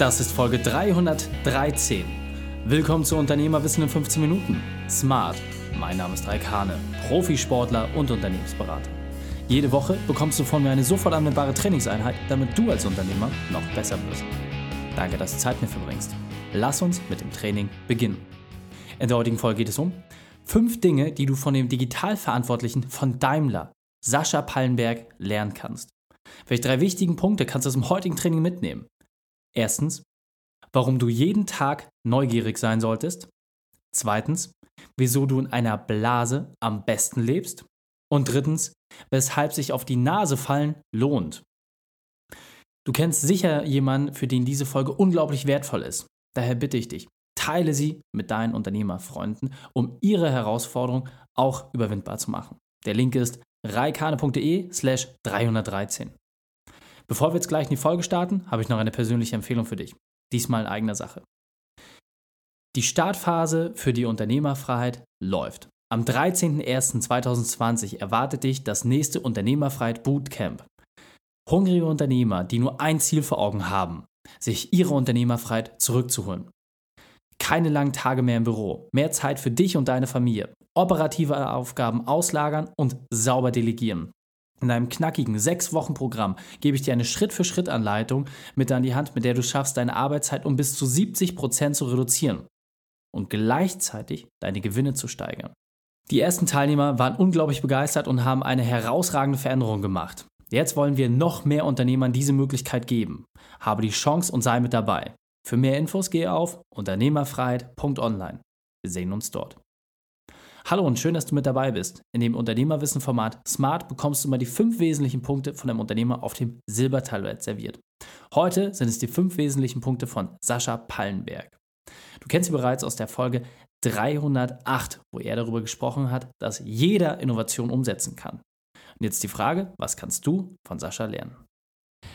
Das ist Folge 313. Willkommen zu Unternehmerwissen in 15 Minuten. Smart. Mein Name ist Raik Hane, Profisportler und Unternehmensberater. Jede Woche bekommst du von mir eine sofort anwendbare Trainingseinheit, damit du als Unternehmer noch besser wirst. Danke, dass du Zeit mit mir verbringst. Lass uns mit dem Training beginnen. In der heutigen Folge geht es um fünf Dinge, die du von dem Digitalverantwortlichen von Daimler, Sascha Pallenberg, lernen kannst. Welche drei wichtigen Punkte kannst du aus dem heutigen Training mitnehmen? Erstens, warum du jeden Tag neugierig sein solltest. Zweitens, wieso du in einer Blase am besten lebst. Und drittens, weshalb sich auf die Nase fallen lohnt. Du kennst sicher jemanden, für den diese Folge unglaublich wertvoll ist. Daher bitte ich dich, teile sie mit deinen Unternehmerfreunden, um ihre Herausforderung auch überwindbar zu machen. Der Link ist reikane.de slash 313. Bevor wir jetzt gleich in die Folge starten, habe ich noch eine persönliche Empfehlung für dich. Diesmal in eigener Sache. Die Startphase für die Unternehmerfreiheit läuft. Am 13.01.2020 erwartet dich das nächste Unternehmerfreiheit Bootcamp. Hungrige Unternehmer, die nur ein Ziel vor Augen haben, sich ihre Unternehmerfreiheit zurückzuholen. Keine langen Tage mehr im Büro, mehr Zeit für dich und deine Familie, operative Aufgaben auslagern und sauber delegieren. In einem knackigen 6-Wochen-Programm gebe ich dir eine Schritt-für-Schritt-Anleitung mit an die Hand, mit der du schaffst, deine Arbeitszeit um bis zu 70% zu reduzieren und gleichzeitig deine Gewinne zu steigern. Die ersten Teilnehmer waren unglaublich begeistert und haben eine herausragende Veränderung gemacht. Jetzt wollen wir noch mehr Unternehmern diese Möglichkeit geben. Habe die Chance und sei mit dabei. Für mehr Infos gehe auf unternehmerfreiheit.online. Wir sehen uns dort. Hallo und schön, dass du mit dabei bist. In dem Unternehmerwissen-Format Smart bekommst du mal die fünf wesentlichen Punkte von einem Unternehmer auf dem Silbertablett serviert. Heute sind es die fünf wesentlichen Punkte von Sascha Pallenberg. Du kennst sie bereits aus der Folge 308, wo er darüber gesprochen hat, dass jeder Innovation umsetzen kann. Und jetzt die Frage, was kannst du von Sascha lernen?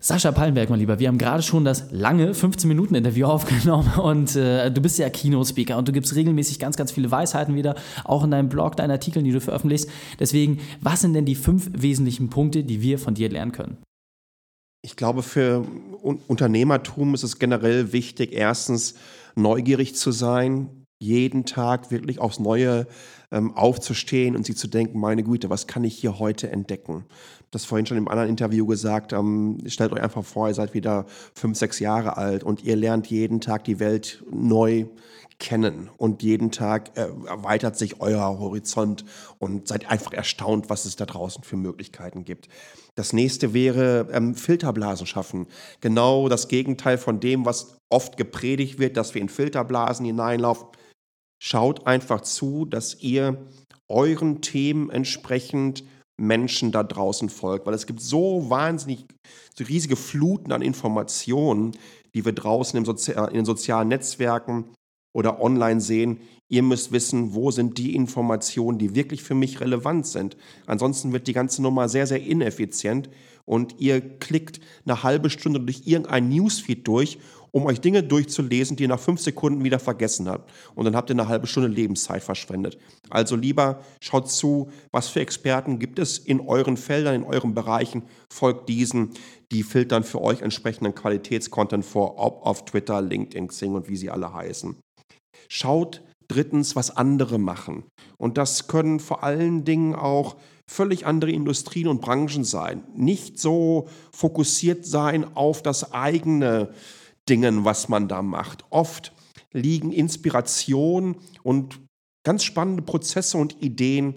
Sascha Pallenberg, mein Lieber, wir haben gerade schon das lange 15-Minuten-Interview aufgenommen und äh, du bist ja Keynote-Speaker und du gibst regelmäßig ganz, ganz viele Weisheiten wieder, auch in deinem Blog, deinen Artikeln, die du veröffentlichst. Deswegen, was sind denn die fünf wesentlichen Punkte, die wir von dir lernen können? Ich glaube, für Unternehmertum ist es generell wichtig, erstens neugierig zu sein, jeden Tag wirklich aufs Neue aufzustehen und sich zu denken, meine Güte, was kann ich hier heute entdecken? Das vorhin schon im anderen Interview gesagt, ähm, stellt euch einfach vor, ihr seid wieder fünf, sechs Jahre alt und ihr lernt jeden Tag die Welt neu kennen und jeden Tag äh, erweitert sich euer Horizont und seid einfach erstaunt, was es da draußen für Möglichkeiten gibt. Das nächste wäre ähm, Filterblasen schaffen. Genau das Gegenteil von dem, was oft gepredigt wird, dass wir in Filterblasen hineinlaufen. Schaut einfach zu, dass ihr euren Themen entsprechend Menschen da draußen folgt, weil es gibt so wahnsinnig so riesige Fluten an Informationen, die wir draußen Sozi in den sozialen Netzwerken oder online sehen. Ihr müsst wissen, wo sind die Informationen, die wirklich für mich relevant sind. Ansonsten wird die ganze Nummer sehr, sehr ineffizient und ihr klickt eine halbe Stunde durch irgendein Newsfeed durch um euch Dinge durchzulesen, die ihr nach fünf Sekunden wieder vergessen habt. Und dann habt ihr eine halbe Stunde Lebenszeit verschwendet. Also lieber schaut zu, was für Experten gibt es in euren Feldern, in euren Bereichen. Folgt diesen, die filtern für euch entsprechenden Qualitätscontent vor, ob auf Twitter, LinkedIn, Xing und wie sie alle heißen. Schaut drittens, was andere machen. Und das können vor allen Dingen auch völlig andere Industrien und Branchen sein. Nicht so fokussiert sein auf das eigene Dingen, was man da macht. Oft liegen Inspiration und ganz spannende Prozesse und Ideen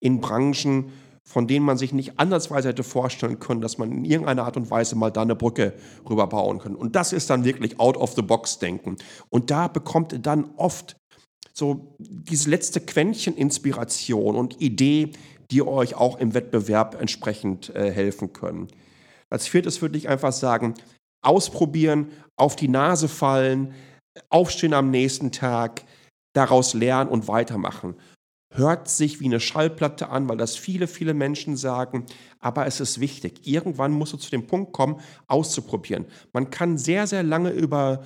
in Branchen, von denen man sich nicht andersweise hätte vorstellen können, dass man in irgendeiner Art und Weise mal da eine Brücke rüber bauen kann. Und das ist dann wirklich out-of-the-box-Denken. Und da bekommt dann oft so diese letzte Quäntchen Inspiration und Idee, die euch auch im Wettbewerb entsprechend äh, helfen können. Als viertes würde ich einfach sagen, ausprobieren, auf die Nase fallen, aufstehen am nächsten Tag, daraus lernen und weitermachen. Hört sich wie eine Schallplatte an, weil das viele, viele Menschen sagen, aber es ist wichtig. Irgendwann musst du zu dem Punkt kommen, auszuprobieren. Man kann sehr, sehr lange über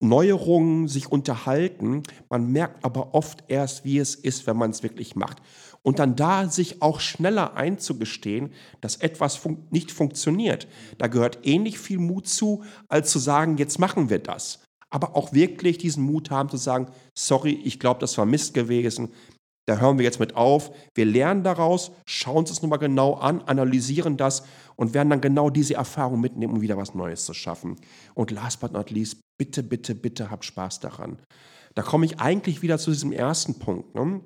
Neuerungen sich unterhalten. Man merkt aber oft erst, wie es ist, wenn man es wirklich macht. Und dann da sich auch schneller einzugestehen, dass etwas fun nicht funktioniert. Da gehört ähnlich viel Mut zu, als zu sagen, jetzt machen wir das. Aber auch wirklich diesen Mut haben zu sagen, sorry, ich glaube, das war Mist gewesen. Da hören wir jetzt mit auf. Wir lernen daraus, schauen uns das nochmal genau an, analysieren das und werden dann genau diese Erfahrung mitnehmen, um wieder was Neues zu schaffen. Und last but not least, bitte, bitte, bitte habt Spaß daran. Da komme ich eigentlich wieder zu diesem ersten Punkt. Ne?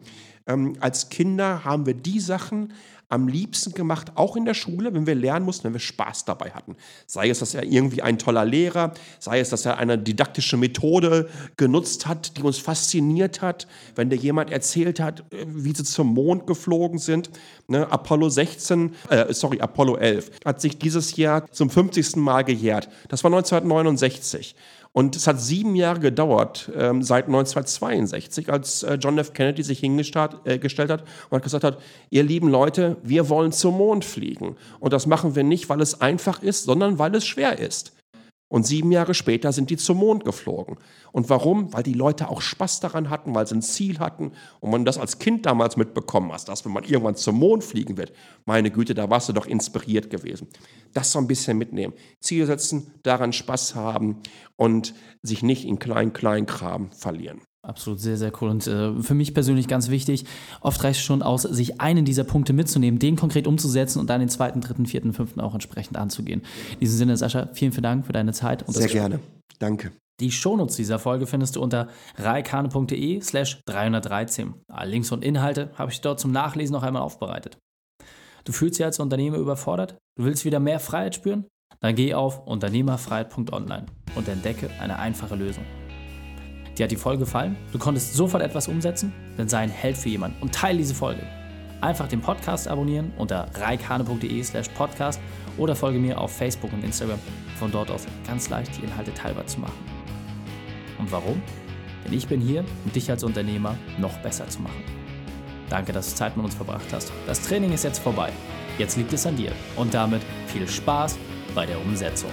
Ähm, als Kinder haben wir die Sachen am liebsten gemacht, auch in der Schule, wenn wir lernen mussten, wenn wir Spaß dabei hatten. Sei es, dass er irgendwie ein toller Lehrer, sei es, dass er eine didaktische Methode genutzt hat, die uns fasziniert hat, wenn dir jemand erzählt hat, äh, wie sie zum Mond geflogen sind. Ne, Apollo 16, äh, sorry, Apollo 11 hat sich dieses Jahr zum 50. Mal gejährt. Das war 1969. Und es hat sieben Jahre gedauert, ähm, seit 1962, als äh, John F. Kennedy sich hingestellt äh, hat und hat gesagt hat, ihr lieben Leute, wir wollen zum Mond fliegen. Und das machen wir nicht, weil es einfach ist, sondern weil es schwer ist. Und sieben Jahre später sind die zum Mond geflogen. Und warum? Weil die Leute auch Spaß daran hatten, weil sie ein Ziel hatten. Und man das als Kind damals mitbekommen hast, dass wenn man irgendwann zum Mond fliegen wird, meine Güte, da warst du doch inspiriert gewesen. Das so ein bisschen mitnehmen. Ziel setzen, daran Spaß haben und sich nicht in klein-klein-Kram verlieren. Absolut, sehr, sehr cool. Und äh, für mich persönlich ganz wichtig, oft reicht es schon aus, sich einen dieser Punkte mitzunehmen, den konkret umzusetzen und dann den zweiten, dritten, vierten, fünften auch entsprechend anzugehen. In diesem Sinne, Sascha, vielen, vielen Dank für deine Zeit. sehr gerne. Danke. Die Shownotes dieser Folge findest du unter reikane.de slash 313. Alle Links und Inhalte habe ich dort zum Nachlesen noch einmal aufbereitet. Du fühlst dich als Unternehmer überfordert? Du willst wieder mehr Freiheit spüren? Dann geh auf unternehmerfreiheit.online und entdecke eine einfache Lösung. Dir hat die Folge gefallen? Du konntest sofort etwas umsetzen? Dann sei ein Held für jemanden und teile diese Folge. Einfach den Podcast abonnieren unter reikane.de slash podcast oder folge mir auf Facebook und Instagram. Von dort aus ganz leicht die Inhalte teilbar zu machen. Und warum? Denn ich bin hier, um dich als Unternehmer noch besser zu machen. Danke, dass du Zeit mit uns verbracht hast. Das Training ist jetzt vorbei. Jetzt liegt es an dir. Und damit viel Spaß bei der Umsetzung.